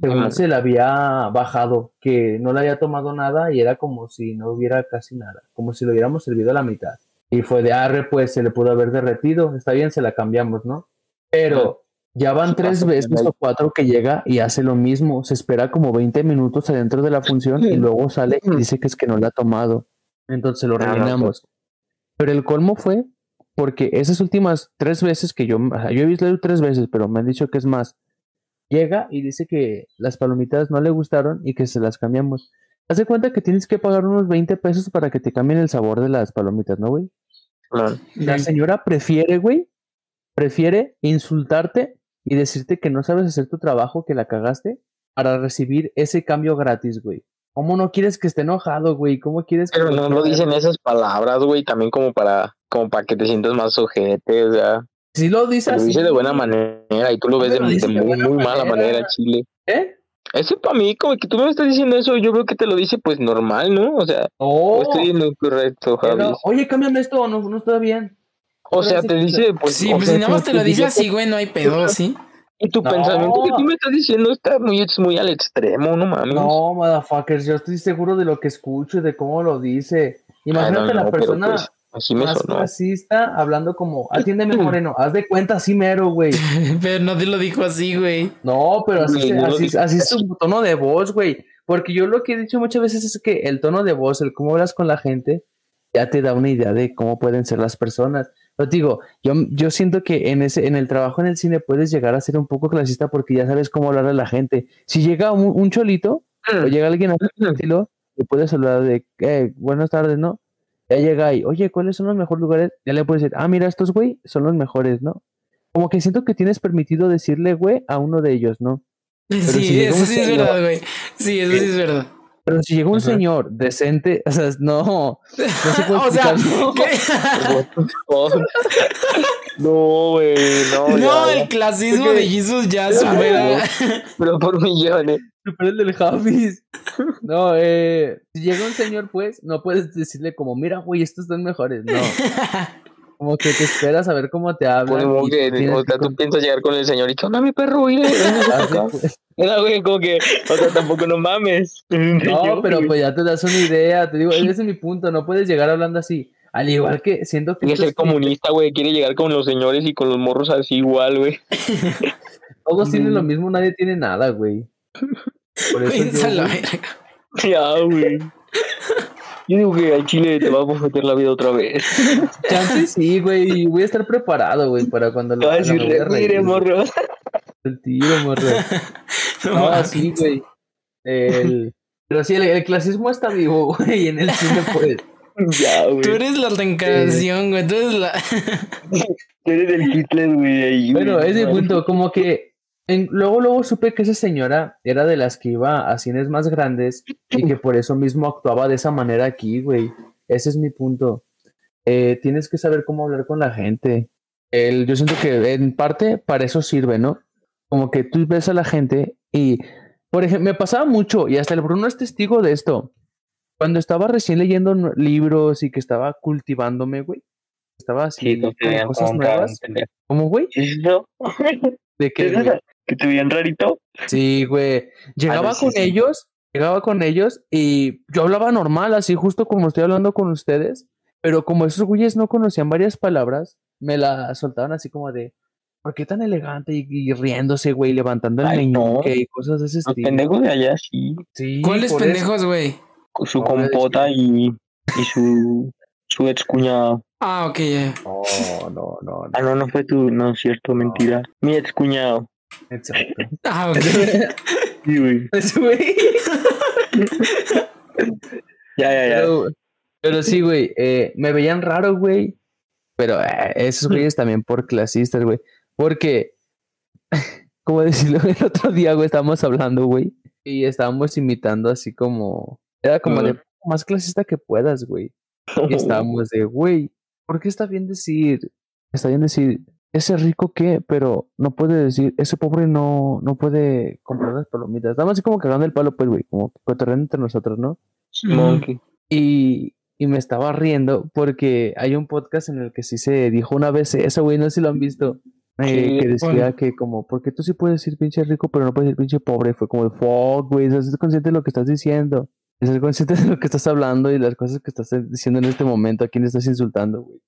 según se le había bajado, que no le había tomado nada y era como si no hubiera casi nada, como si lo hubiéramos servido a la mitad. Y fue de arre, pues se le pudo haber derretido. Está bien, se la cambiamos, ¿no? Pero ya van tres veces o cuatro que llega y hace lo mismo. Se espera como 20 minutos adentro de la función y luego sale y dice que es que no la ha tomado. Entonces lo rellenamos. Pero el colmo fue porque esas últimas tres veces que yo, o sea, yo he visto tres veces, pero me han dicho que es más. Llega y dice que las palomitas no le gustaron y que se las cambiamos. Haz de cuenta que tienes que pagar unos 20 pesos para que te cambien el sabor de las palomitas, ¿no, güey? Claro. La señora prefiere, güey, prefiere insultarte y decirte que no sabes hacer tu trabajo, que la cagaste, para recibir ese cambio gratis, güey. ¿Cómo no quieres que esté enojado, güey? ¿Cómo quieres que... Pero no lo dicen esas palabras, güey, también como para, como para que te sientas más sujete, o sea, Si lo dices lo así, dice de buena manera y tú lo ves de, dice de de muy, muy mala manera. Chile. ¿eh? Eso para mí, como que tú me estás diciendo eso, yo veo que te lo dice pues normal, ¿no? O sea, Oh, estoy en lo correcto, pero, Javi. oye, cámbiame esto, no, no está bien. O sea, te dice, pues, Sí, pues sea, si nada más te lo dice así, güey, no hay pedo, ¿sí? Y tu No. pensamiento que tú me estás diciendo está muy, es muy al extremo, no mames. No, motherfuckers, yo estoy seguro de lo que escucho y de cómo lo dice. Ay, Imagínate no, la persona pues, así me más sonó. racista hablando como, atiéndeme <laughs> moreno, haz de cuenta así mero, güey. <laughs> Pero no te lo dijo así, güey. No, pero así, se- así, así es su tono de voz, güey. Porque yo lo que he dicho muchas veces es que el tono de voz, el cómo hablas con la gente, ya te da una idea de cómo pueden ser las personas. Pero digo, yo, yo siento que en ese, en el trabajo en el cine puedes llegar a ser un poco clasista porque ya sabes cómo hablar a la gente. Si llega un, un cholito o llega alguien a estilo, le puedes hablar de eh, buenas tardes, ¿no? Ya llega ahí, oye, ¿cuáles son los mejores lugares? Ya le puedes decir, ah, mira, estos güey son los mejores, ¿no? Como que siento que tienes permitido decirle güey a uno de ellos, ¿no? Sí, si eso un sí es verdad, güey. Sí, eso sí es verdad. Pero si llega un señor decente, <laughs> o sea, no. No se puede <laughs> o sea, explicar, ¿no? ¿qué? <laughs> No, güey, no. No, ya, el ya. clasismo de Jesus ya supera. Pero por millones. Super el del Javis. No, eh, si llega un señor, pues, no puedes decirle como, mira, güey, estos están mejores. No, como que te esperas a ver cómo te hablan. Como que, o sea, que tú piensas llegar con el señor y que onda mi perro, <laughs> acá. Así, pues. Era, güey, como que, o sea, tampoco no mames. <laughs> No, pero pues ya te das una idea. Te digo, ese es <laughs> mi punto. No puedes llegar hablando así. Al igual que siento que Quiere ser comunista, güey, quiere llegar con los señores y con los morros así igual, güey. todos tienen Mm. lo mismo, nadie tiene nada, güey. Por eso yo, Piensa la güey, verga. Ya, güey. Yo digo que al chile te va a meter la vida otra vez. <laughs> chance sí, güey. y Voy a estar preparado, güey, para cuando Te lo va a haga, decir, me voy a reír, retire, güey. morro. El tiro, morro. <laughs> No mames. sí, güey. El... Pero sí, el, el clasismo está vivo, güey, en el cine, pues. <laughs> Ya, güey. Tú eres la reencarnación, güey. Tú eres la. Tú eres el Hitler, güey, ahí. Bueno, güey. ese punto, como que en- luego, luego supe que esa señora era de las que iba a cines más grandes y que por eso mismo actuaba de esa manera aquí, güey. Ese es mi punto. Eh, tienes que saber cómo hablar con la gente. El, yo siento que en parte para eso sirve, ¿no? Como que tú ves a la gente y, por ejemplo, me pasaba mucho y hasta el Bruno es testigo de esto. Cuando estaba recién leyendo libros y que estaba cultivándome, güey. Estaba Sí, veían cosas como nuevas. ¿Cómo, güey? <laughs> ¿De ¿Qué ¿Que te veían rarito? Sí, güey. Llegaba no, sí, con sí. ellos, llegaba con ellos y yo hablaba normal, así justo como estoy hablando con ustedes, pero como esos güeyes no conocían varias palabras, me la soltaban así como de, ¿por qué tan elegante? Y, y riéndose, güey, levantando el Ay, no. y cosas de ese Los estilo. pendejos de allá, sí. Sí, ¿Cuáles pendejos, güey? Su No, es compota y, y su, su ex cuñado. Ah, ok, ya. No, no, no, no. Ah, no, no fue tu. No, es cierto, mentira. Mi ex cuñado. Exacto. <laughs> Ah, ok. <laughs> Sí, güey. Güey. <laughs> Ya, ya, ya. Pero, pero sí, güey, eh, me veían raro, güey. Pero eh, esos güeyes también por clasistas, güey. Porque, como decirlo, el otro día, güey, estábamos hablando, güey. Y estábamos imitando así como... Era como de Ajá. más clasista que puedas, güey. Y estábamos de, güey, ¿por qué está bien decir? Está bien decir, ese rico qué, pero no puede decir, ese pobre no, no puede comprar las palomitas. Estábamos así como cagando el palo, pues, güey, como cotorreando entre nosotros, ¿no? Monkey. Y, y me estaba riendo porque hay un podcast en el que sí se dijo una vez eso, güey, no sé si lo han visto. eh, Sí, que decía que como, porque tú sí puedes decir pinche rico, pero no puedes decir pinche pobre. Fue como de fuck, güey, estás consciente de lo que estás diciendo. Estás consciente de lo que estás hablando y las cosas que estás diciendo en este momento, a quién estás insultando, güey.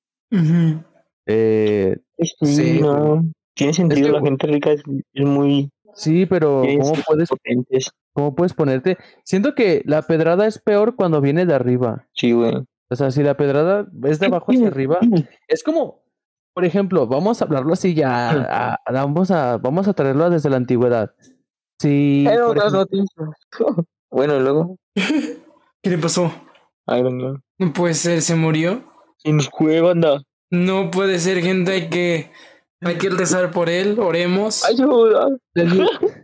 Eh, Sí, Sí, no. Tiene sentido, que, la gente rica es, es muy. sí, pero ¿cómo puedes, potentes. ¿cómo puedes ponerte? Siento que la pedrada es peor cuando viene de arriba. Sí, güey. O sea, si la pedrada es de abajo hacia arriba, Es como, por ejemplo, vamos a hablarlo así ya, a- a- vamos a, vamos a traerlo desde la antigüedad. Sí. <laughs> Bueno, luego. <laughs> ¿Qué le pasó? Man. No puede ser, se murió. Nos fue, banda. No puede ser, gente. Hay que, hay que rezar por él. Oremos. Ayuda. <laughs>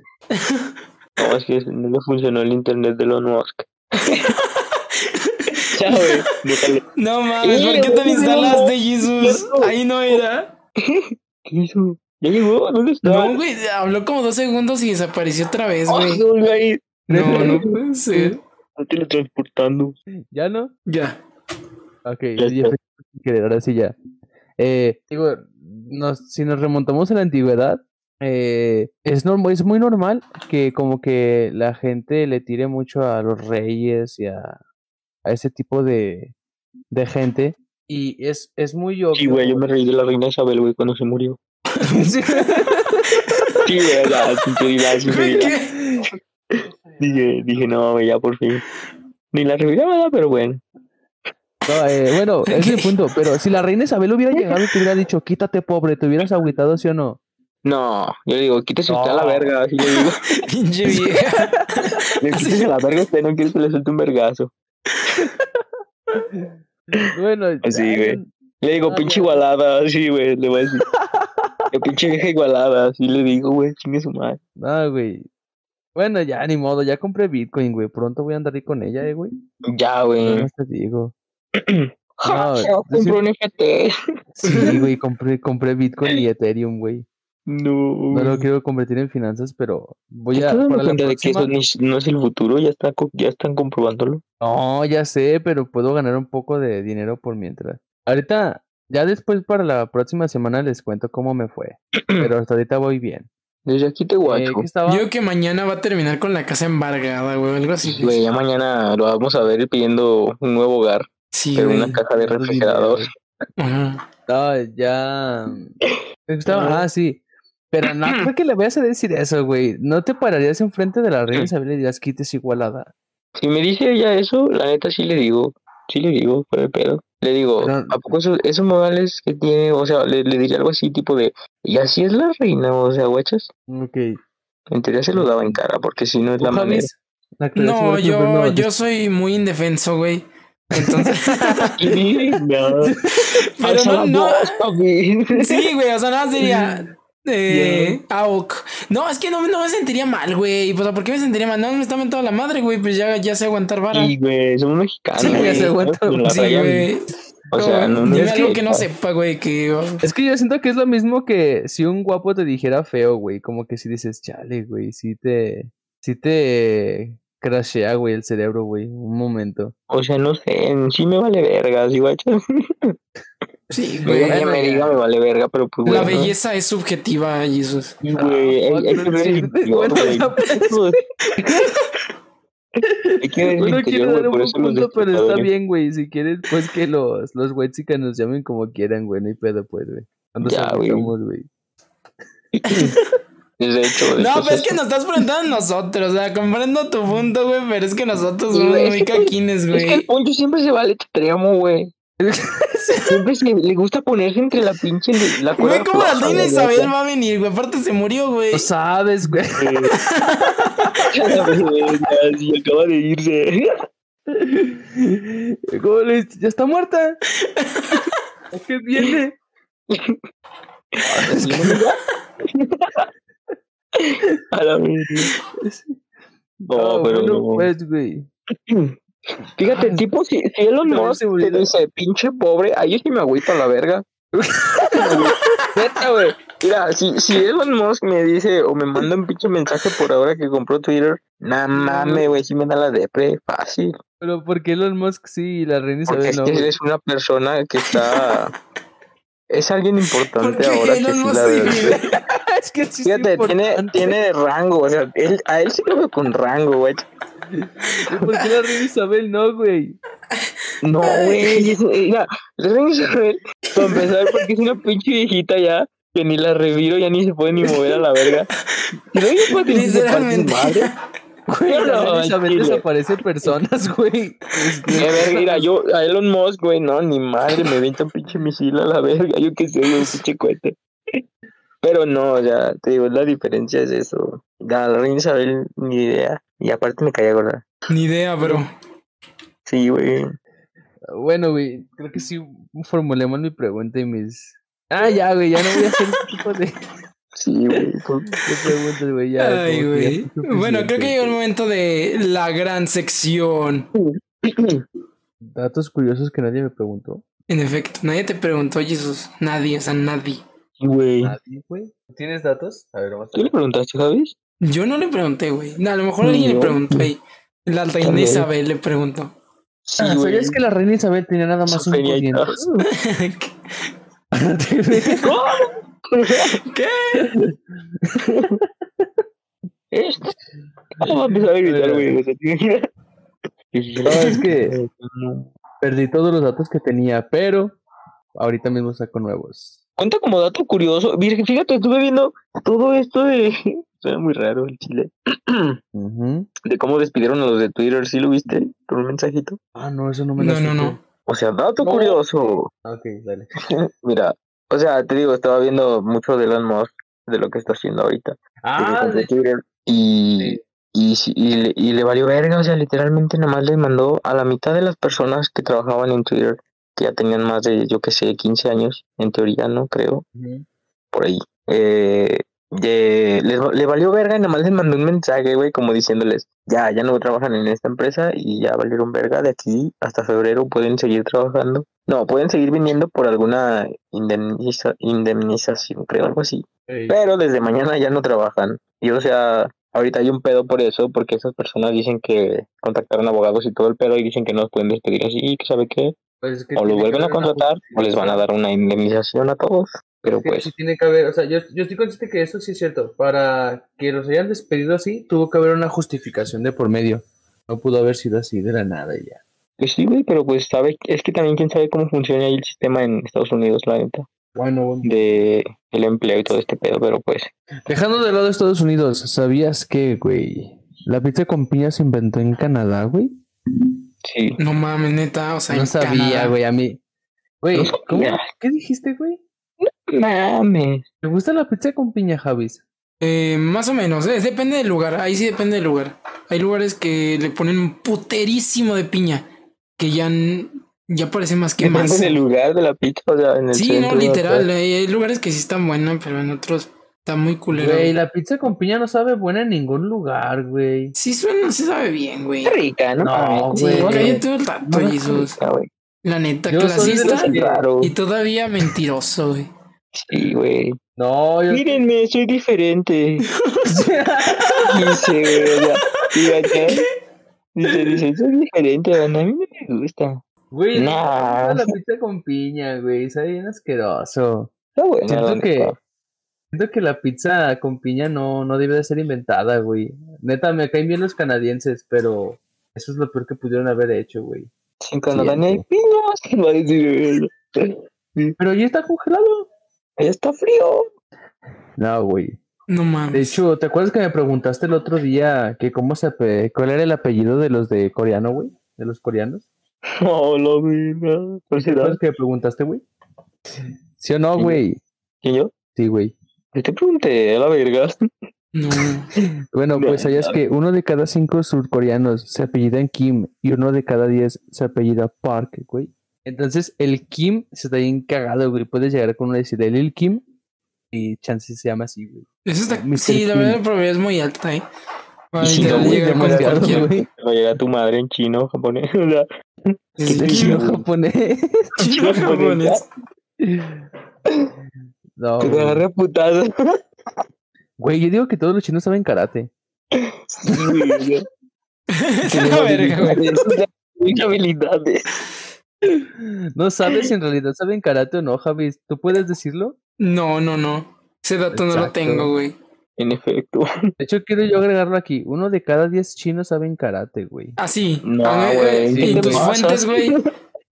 No, es que no le funcionó el internet de Elon Musk. <laughs> ya, güey. No mames, ¿por Eh, qué te güey, instalaste, no, Jesús? no. Ahí no era. ¿Qué hizo? ¿Ya llegó? ¿Dónde está? No, güey, habló como dos segundos y desapareció otra vez, Ay, güey. se volvió a ir. No, no puede ser. Está teletransportando. ¿Ya no? Ya. Ok, Ya <laughs> querer, ahora sí ya. Eh, digo, nos, si nos remontamos a la antigüedad, eh, es, norm- es muy normal que como que la gente le tire mucho a los reyes y a, a ese tipo de, de gente. Y es, es muy obvio. Sí, güey, yo me reí de la reina Isabel, güey, cuando se murió. <laughs> Sí. Güey, ya, sinceridad, sinceridad. Dije, dije, no, güey, ya por fin. Ni la revirada, pero bueno. No, eh, bueno, <laughs> ese es el punto. Pero si la reina Isabel hubiera llegado y te hubiera dicho, quítate pobre, ¿te hubieras agüitado, sí o no? No, yo le digo, quítese usted a la No. verga, así le digo. <laughs> Pinche vieja. <laughs> Le quítese a la verga, usted no quiere que le suelte un vergazo. Bueno, Así, güey. Le digo, Ah, pinche igualada, así, güey, le voy a decir. Que pinche vieja igualada, así le digo, güey, chingue su madre. No, güey. Bueno, ya ni modo, ya compré Bitcoin, güey. Pronto voy a andar ahí con ella, eh, güey. Ya, güey. No te digo. <clears throat> No, <laughs> yo compré un NFT. Sí, güey, compré, compré Bitcoin y <laughs> Ethereum, güey. No. No lo quiero convertir en finanzas, pero voy ¿Te a. Para la cuenta de que próxima... eso no es el futuro? Ya, está, ya están comprobándolo. No, ya sé, pero puedo ganar un poco de dinero por mientras. Ahorita, ya después para la próxima semana les cuento cómo me fue. <clears throat> Pero hasta ahorita voy bien. Desde aquí te Eh, guacho. Yo que mañana va a terminar con la casa embargada, güey. Algo así. Güey, ya mañana lo vamos a ver pidiendo un nuevo hogar, Sí, pero güey. una caja de refrigerador. Ajá. No, ya. ¿qué estaba? Ah, sí. Pero no <clears throat> creo que le vayas a decir eso, güey. No te pararías enfrente de la reina Isabel y dirías quites igualada. Si me dice ella eso, la neta sí le digo. Sí le digo, fue de pedo. Le digo, Pero- ¿a poco eso- esos modales que tiene? O sea, le, le diría algo así, tipo de, y así es la reina, o sea, guachas. Ok. En teoría se lo daba en cara, porque si no es la ¿Tú, manera. La le No, yo soy muy indefenso, güey. Entonces. <laughs> Pero no, la no. papi. <laughs> Sí, güey, o sea, nada más diría. <laughs> Eh, AOK. No, es que no, no me sentiría mal, güey. O sea, ¿por qué me sentiría mal? No, me está mentando la madre, güey. Pues ya, ya sé aguantar vara. Sí, güey, somos mexicanos. Sí, güey, se aguanta. Sí, güey. O sea, no, no Dime es algo que- que no sepa, güey. Que. Es que yo siento que es lo mismo que si un guapo te dijera feo, güey. Como que si dices, chale, güey. Si te. Si te. Crashea, güey, el cerebro, güey. Un momento. O sea, no sé, sí me vale verga, ¿sí, guachas? Sí, <laughs> güey. ella bueno, me diga, me vale verga, pero pues, La bueno. belleza es subjetiva, Jesús. Güey, hay, hay que ver el interior, Bueno, güey. ya. <laughs> Hay que ver el Uno interior, quiere güey, dar un punto, pero está bien, güey. Si quieres, pues que los, los whitesicas nos llamen como quieran, güey. No hay pedo, pues, güey. Nos Ya, güey. <laughs> güey. De hecho, No, pero es sí. que nos estás preguntando a nosotros. O sea, comprendo tu punto, güey. Pero es que nosotros somos güey, muy es que- caquines, Es que el güey. poncho siempre se va al extremo, güey. <laughs> Siempre se, le gusta ponerse entre la pinche la cuerda Güey, ¿cómo la reina güey, Isabel va a venir, güey? Aparte se murió, güey. Lo sabes, güey. <laughs> acaba de irse. ¿Cómo le dices? Ya está muerta. ¿A qué viene? <laughs> <laughs> A la. No, Ah, pero no. pues, güey. <clears throat> Fíjate, Ah, tipo, si, si Elon no, Musk te dice, pinche pobre, ahí sí me agüito a la verga. <laughs> Neta, güey. Mira, si, si Elon Musk me dice o me manda un pinche mensaje por ahora que compró Twitter, nada mames, güey, sí me da la depre, fácil. Pero ¿por qué Elon Musk sí y la reina Porque Isabel es no? que eres una persona que está... <laughs> Es alguien importante Porque ahora que Elon sí Musk la sí, verdad. güey. Es que sí es Fíjate, tiene, tiene rango, o sea, él, a él sí lo veo con rango, güey. ¿Por qué la reina Isabel no, güey? No, güey, mira, la reina Isabel, para empezar, porque es una pinche viejita ya, que ni la reviro, ya ni se puede ni mover a la verga. Y luego ya puede tener su Literalmente. madre. Güey, No, reina Isabel desaparece personas, güey. Eh, verga, mira, yo a Elon Musk, güey, no, ni madre, me venta un pinche misil a la verga, yo qué sé, güey, un pinche cohete. Pero no, ya, te digo, la diferencia es eso. La reina Isabel, ni idea. Y aparte me caía gorda. Ni idea, bro. Sí, güey. Bueno, güey, creo que sí formulemos mi pregunta y mis... Ah, ya, güey, ya no voy a hacer este tipo de, <laughs> Sí, güey. pues, de preguntas, güey. Ya, Ay, güey. Bueno, creo que llegó el momento de la gran sección. Datos curiosos que nadie me preguntó. En efecto, nadie te preguntó, Jesús. Nadie, o sea, nadie. Güey. ¿Nadie, güey? ¿Tienes datos? A ver, vamos a ¿Tú le preguntaste, Javis? Yo no le pregunté, güey. No, a lo mejor alguien le preguntó ahí. La reina También. Isabel le preguntó. Sí, Ah. ¿Sabías que la reina Isabel tenía nada más dientes? <laughs> ¿Qué? ¿Eh? ¿Cómo va a empezar a gritar, güey? O sea, tiene- No, es que perdí todos los datos que tenía, pero ahorita mismo saco nuevos. Cuenta como dato curioso. Fíjate, estuve viendo todo esto de. <laughs> Suena muy raro el chile. <clears throat> De cómo despidieron a los de Twitter. ¿Sí lo viste? Por un mensajito. Ah, no, eso no me lo No, no, no. O sea, dato No. curioso. Ok, dale. <laughs> Mira, o sea, te digo, estaba viendo mucho de Elon Musk, de lo que está haciendo ahorita. Ah, de- Twitter. Y, y, y, le, y le valió verga, o sea, literalmente nada más le mandó a la mitad de las personas que trabajaban en Twitter, que ya tenían más de, yo que sé, 15 años, en teoría, ¿no? Creo, por ahí. Eh, de- les, le valió verga y nada más les mandó un mensaje, güey, como diciéndoles, ya, ya no trabajan en esta empresa y ya valieron verga de aquí hasta febrero pueden seguir trabajando. No, pueden seguir viniendo por alguna indemniza- indemnización, creo, algo así. Pero desde mañana ya no trabajan. Y o sea, ahorita hay un pedo por eso, porque esas personas dicen que contactaron abogados y todo el pedo y dicen que no los pueden despedir así, que sabe qué, Pues es que o que vuelven a contratar o les van a dar una indemnización a todos. Pero Es que pues, sí tiene que haber, o sea, yo, yo estoy consciente que eso sí es cierto. Para que los hayan despedido así, tuvo que haber una justificación de por medio. No pudo haber sido así de la nada ya. pues sí, güey, pero pues sabe, es que también quién sabe cómo funciona ahí el sistema en Estados Unidos, la neta, Bueno, de el empleo y todo este pedo, pero pues, dejando de lado Estados Unidos, ¿sabías que, güey? La pizza con piña se inventó en Canadá, güey. Sí. No mames, neta, o sea, No en sabía, güey, a mí. Güey, No. ¿cómo? ¿Qué dijiste, güey? Mames. ¿Te gusta la pizza con piña, Javis? Eh, más o menos, eh, depende del lugar. Ahí sí depende del lugar. Hay lugares que le ponen un puterísimo de piña. Que ya, ya parece más que Depende más. del lugar de la pizza, o sea, en el Sí, centro, no, literal. Hay lugares que sí están buenas, pero en otros está muy culero. Güey, la pizza con piña no sabe buena en ningún lugar, güey. Sí suena, sí sabe bien, güey. Está rica, ¿no? No. Sí, güey. cállate un rato, No, Jesús. rica, güey. La neta, Yo clasista y todavía mentiroso, güey. Sí, güey. No, yo. Mírenme, soy diferente. <laughs> Dice, güey, o sea. Dice, dice, soy diferente, banda, a mí no me gusta. Güey, no la pizza con piña, güey. Sabe bien asqueroso. Está buena, Siento la que, neta. Siento que la pizza con piña no, no debe de ser inventada, güey. Neta, me caen bien los canadienses, pero eso es lo peor que pudieron haber hecho, güey. En Canadá ni hay piñas. Pero ya está congelado. Allá está frío. No, güey. No mames. De hecho, ¿te acuerdas que me preguntaste el otro día que cómo se ape- cuál era el apellido de los de coreano, güey? De los coreanos. <laughs> No, la vida. ¿Cuál ¿Te acuerdas que me preguntaste, güey? ¿Sí o no, güey? ¿Quién yo? Sí, güey. Yo te pregunté, a la verga. No. <laughs> Bueno, No, pues sabías no. que uno de cada cinco surcoreanos se apellidan Kim y uno de cada diez se apellida Park, güey. Entonces, el Kim se está bien cagado, güey. Puedes llegar con uno y decir el Lil Kim y chance se llama así, güey. Eso está. Sí, la verdad la probabilidad es muy alta, eh. Para si no, güey, llegar con demasiado, cualquiera. güey. Va a llegar tu madre en chino, japonés. <laughs> Es ¿Qué de te Chino <laughs> chino, japonés. chino japonés. No, que te güey. agarre a putadas. Güey, yo digo que todos los chinos saben karate. Sí, habilidades. No sabes si en realidad saben karate o no, Javis. ¿Tú puedes decirlo? No, no, no. Ese dato no lo tengo, güey. En efecto. De hecho, quiero yo agregarlo aquí. Uno de cada diez chinos saben karate, güey. Ah, sí. No, A ver, güey, eh, ¿qué ¿Y te tus fuentes, güey?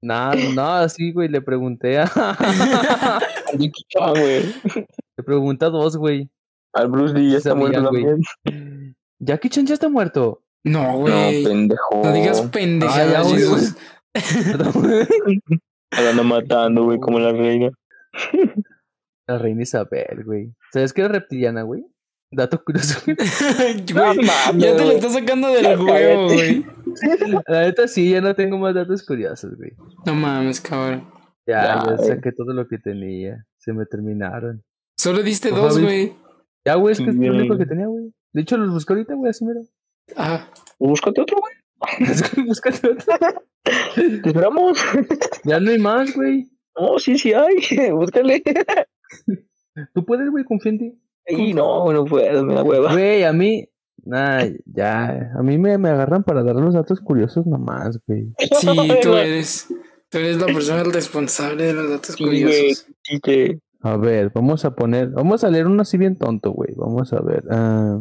Nada, nada, sí, güey. Le pregunté a. <laughs> Jackie Chan, güey. <laughs> le pregunté a dos, güey. Al Bruce Lee ya está muerto güey. también. Jackie Chan ya está muerto. No, No, güey. pendejo. No digas Ah, pendejadas, ya, güey, Jesús. Perdón, güey. La anda matando, güey, como la reina. La reina Isabel, güey. ¿Sabes que era reptiliana, güey? Dato curioso. güey. <laughs> Güey, ya te lo estás sacando del huevo, güey. La neta sí, ya no tengo más datos curiosos, güey. No mames, cabrón. Ya, Ya, saqué todo lo que tenía. Se me terminaron. Solo diste Ojalá, dos, güey. Ya, güey, es que es lo Bien. único que tenía, güey. De hecho, los busqué ahorita, güey, así mira. Ah, Búscate otro, güey. <laughs> Búscate otro. Te esperamos. Ya no hay más, güey. No, sí, sí hay. <laughs> Búscale. Tú puedes, güey, confía en ti. Y no, no puedo, me da hueva. Güey, a mí. Nah, ya. A mí me, me agarran para dar los datos curiosos nomás, güey. sí, <laughs> tú eres. Tú eres la <laughs> persona responsable de los datos Sí, güey. curiosos. Sí, que- A ver, vamos a poner. Vamos a leer uno así bien tonto, güey. Vamos a ver. ah,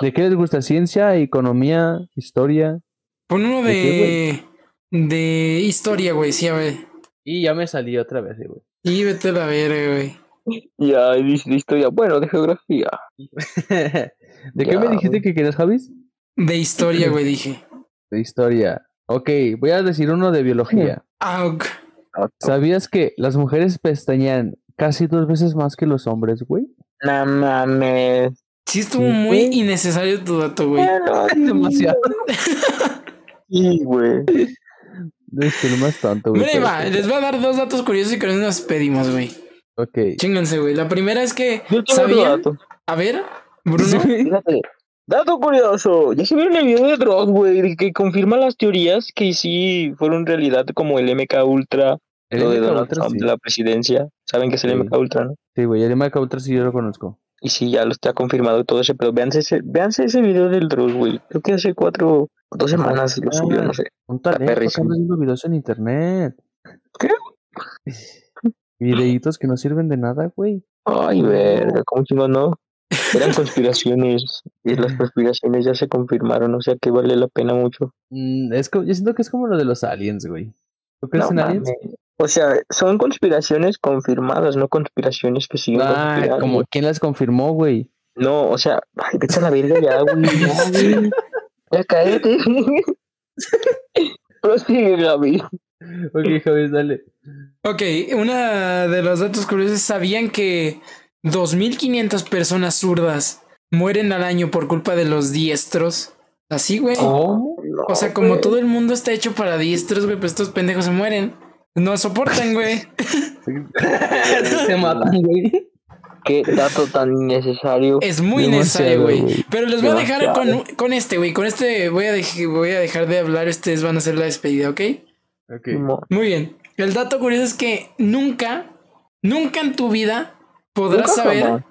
¿De qué les gusta? ¿Ciencia, economía, historia? Pon uno ¿De de. De historia, güey, sí, a ver. Y ya me salí otra vez, güey. Y vete a la verga, güey. <laughs> Ya, dice de historia. Bueno, de geografía. <laughs> ¿De qué me dijiste güey. que querías, Javis? De historia, güey, dije. De historia. Ok, voy a decir uno de biología. Ah, ok. ¿Sabías que las mujeres pestañean casi dos veces más que los hombres, güey? No mames. Sí, estuvo Sí, muy innecesario tu dato, güey. Bueno, <laughs> Demasiado. Sí, güey. No es que lo más tonto, güey. Mira, va, les voy a dar dos datos curiosos y con eso nos pedimos, güey. Ok. Chénganse, güey. La primera es que Yo tengo otro sabían. dato. A ver, Bruno. Fíjate, dato curioso, ya se vieron el video de Dross, güey, que confirma las teorías que sí fueron realidad como el MK Ultra, El lo de Donald Ultra, Trump sí. de la presidencia. Saben que es el Sí. MK Ultra, ¿no? Sí, güey, el MK Ultra sí yo lo conozco. Y sí, ya lo está confirmado y todo ese, pero véanse ese, véanse ese video del Dross, güey. Creo que hace cuatro, dos semanas lo subió, no sé. Un talento anda haciendo videos en internet. ¿Qué? Videitos que no sirven de nada, güey. Ay, verga, ¿cómo chingón no? Eran <laughs> conspiraciones y las conspiraciones ya se confirmaron, o sea que vale la pena mucho. Mm, es yo siento que es como lo de los aliens, güey. ¿Tú crees No en aliens? O sea, son conspiraciones confirmadas, no conspiraciones que siguen Ah, como quién las confirmó, güey. No, o sea, ay, vete a la verga ya, güey. Ya, <laughs> güey. Ya cállate. <laughs> Prosigue, Gaby. Ok, Javi, dale. Ok, una de los datos curiosos, ¿sabían que 2.500 personas zurdas mueren al año por culpa de los diestros? Así, güey. O sea, como todo el mundo está hecho para diestros, güey, pues estos pendejos se mueren. No soportan, güey. <laughs> <laughs> Se matan, güey. Qué dato tan innecesario. Es muy necesario, güey. Pero les voy a dejar con, con este, güey. Con este voy a, voy a dejar de hablar. Ustedes van a hacer la despedida, ¿ok? Muy bien. El dato curioso es que nunca, nunca en tu vida podrás saber jamás.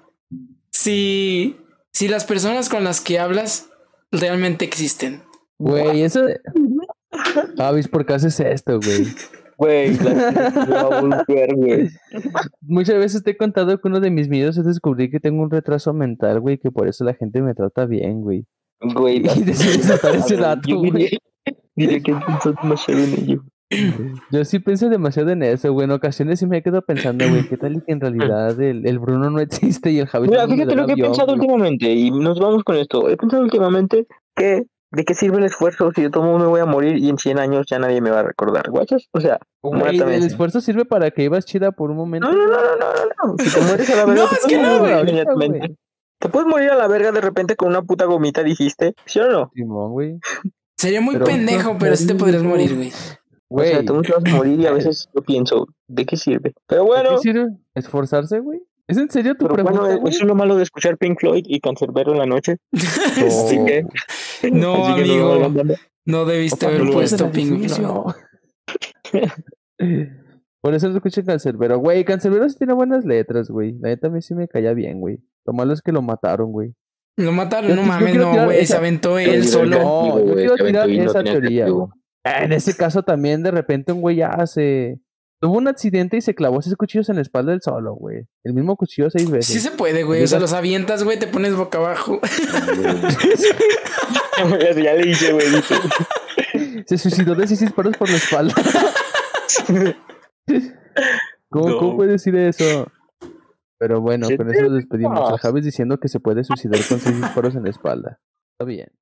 si, si las personas con las que hablas realmente existen. Güey, eso. Javis, ¿por qué haces esto, güey? Güey, güey. Muchas veces te he contado que uno de mis miedos es descubrir que tengo un retraso mental, güey, que por eso la gente me trata bien, güey. Güey, <laughs> Y sacar ese dato, güey. diría que piensas demasiado en ello. Yo sí pienso demasiado en eso, güey. En ocasiones sí me quedo pensando, güey, ¿qué tal y que en realidad el, el Bruno no existe y el Javi Mira, fíjate lo que he avión, pensado güey? últimamente y nos vamos con esto. He pensado últimamente que de qué sirve el esfuerzo si de todo modo me voy a morir y en 100 años ya nadie me va a recordar, guachas. O sea, Güey, el esfuerzo sirve para que ibas chida por un momento. No, no, no, no, no, no, no. Si te mueres a la <laughs> verga, No, te es puedes que no, morir güey. Te puedes morir a la verga de repente con una puta gomita, dijiste. ¿Sí o no? Simón, güey. Sería muy Pero- pendejo, pero sí te podrías morir, güey. O sea, Güey, tú no te vas a morir y a veces yo pienso, ¿de qué sirve? Pero ¿de bueno, qué sirve esforzarse, güey? ¿Es en serio tu pero pregunta, bueno, güey? eso es lo malo de escuchar Pink Floyd y Cancerbero en la noche. <laughs> Así No. que. No, así que amigo. lo hagan, banda. No debiste haber no puesto Pink Floyd. <laughs> Por eso no escuché Cancerbero. Güey, Cancerbero sí tiene buenas letras, güey. La neta a mí sí me caía bien, güey. Lo malo es que lo mataron, güey. Lo mataron, Yo- no mames, no, güey. Se aventó él solo. No, yo güey, quiero tirar no esa teoría, güey. En ese caso también de repente un güey ya se... Tuvo un accidente y se clavó seis cuchillos en la espalda del solo, güey. El mismo cuchillo seis veces. Sí se puede, güey. O sea, los avientas, güey, te pones boca abajo. ya le hice, güey. Se suicidó de seis disparos por la espalda. ¿Cómo, No. ¿Cómo puede decir eso? Pero bueno, ¿Qué con eso nos despedimos. Pasa? Javis diciendo que se puede suicidar con seis disparos en la espalda. Está bien.